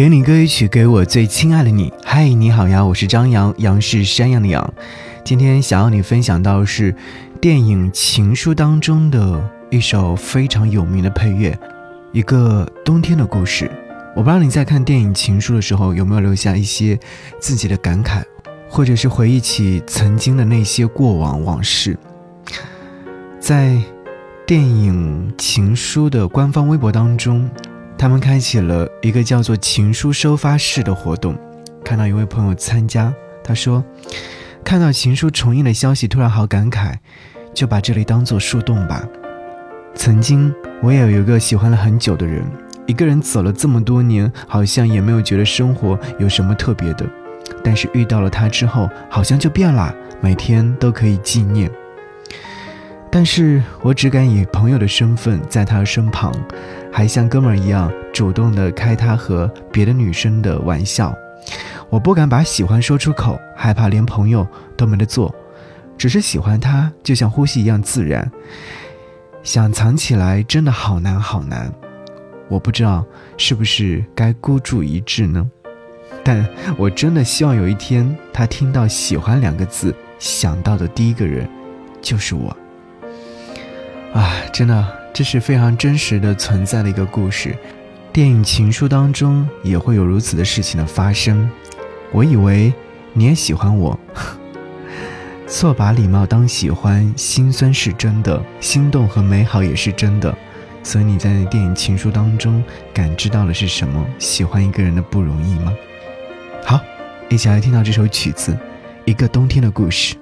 给你歌曲，给我最亲爱的你。嗨，你好呀，我是张扬，杨是山羊的羊。今天想要你分享到是电影《情书》当中的一首非常有名的配乐，一个冬天的故事。我不知道你在看电影《情书》的时候有没有留下一些自己的感慨，或者是回忆起曾经的那些过往往事。在电影《情书》的官方微博当中。他们开启了一个叫做“情书收发室”的活动，看到一位朋友参加，他说：“看到情书重印的消息，突然好感慨，就把这里当做树洞吧。曾经我也有一个喜欢了很久的人，一个人走了这么多年，好像也没有觉得生活有什么特别的，但是遇到了他之后，好像就变了，每天都可以纪念。”但是我只敢以朋友的身份在他身旁，还像哥们儿一样主动的开他和别的女生的玩笑。我不敢把喜欢说出口，害怕连朋友都没得做。只是喜欢他，就像呼吸一样自然。想藏起来，真的好难好难。我不知道是不是该孤注一掷呢？但我真的希望有一天，他听到“喜欢”两个字，想到的第一个人就是我。啊，真的，这是非常真实的存在的一个故事。电影《情书》当中也会有如此的事情的发生。我以为你也喜欢我，错把礼貌当喜欢，心酸是真的，心动和美好也是真的。所以你在电影《情书》当中感知到的是什么？喜欢一个人的不容易吗？好，一起来听到这首曲子，《一个冬天的故事》。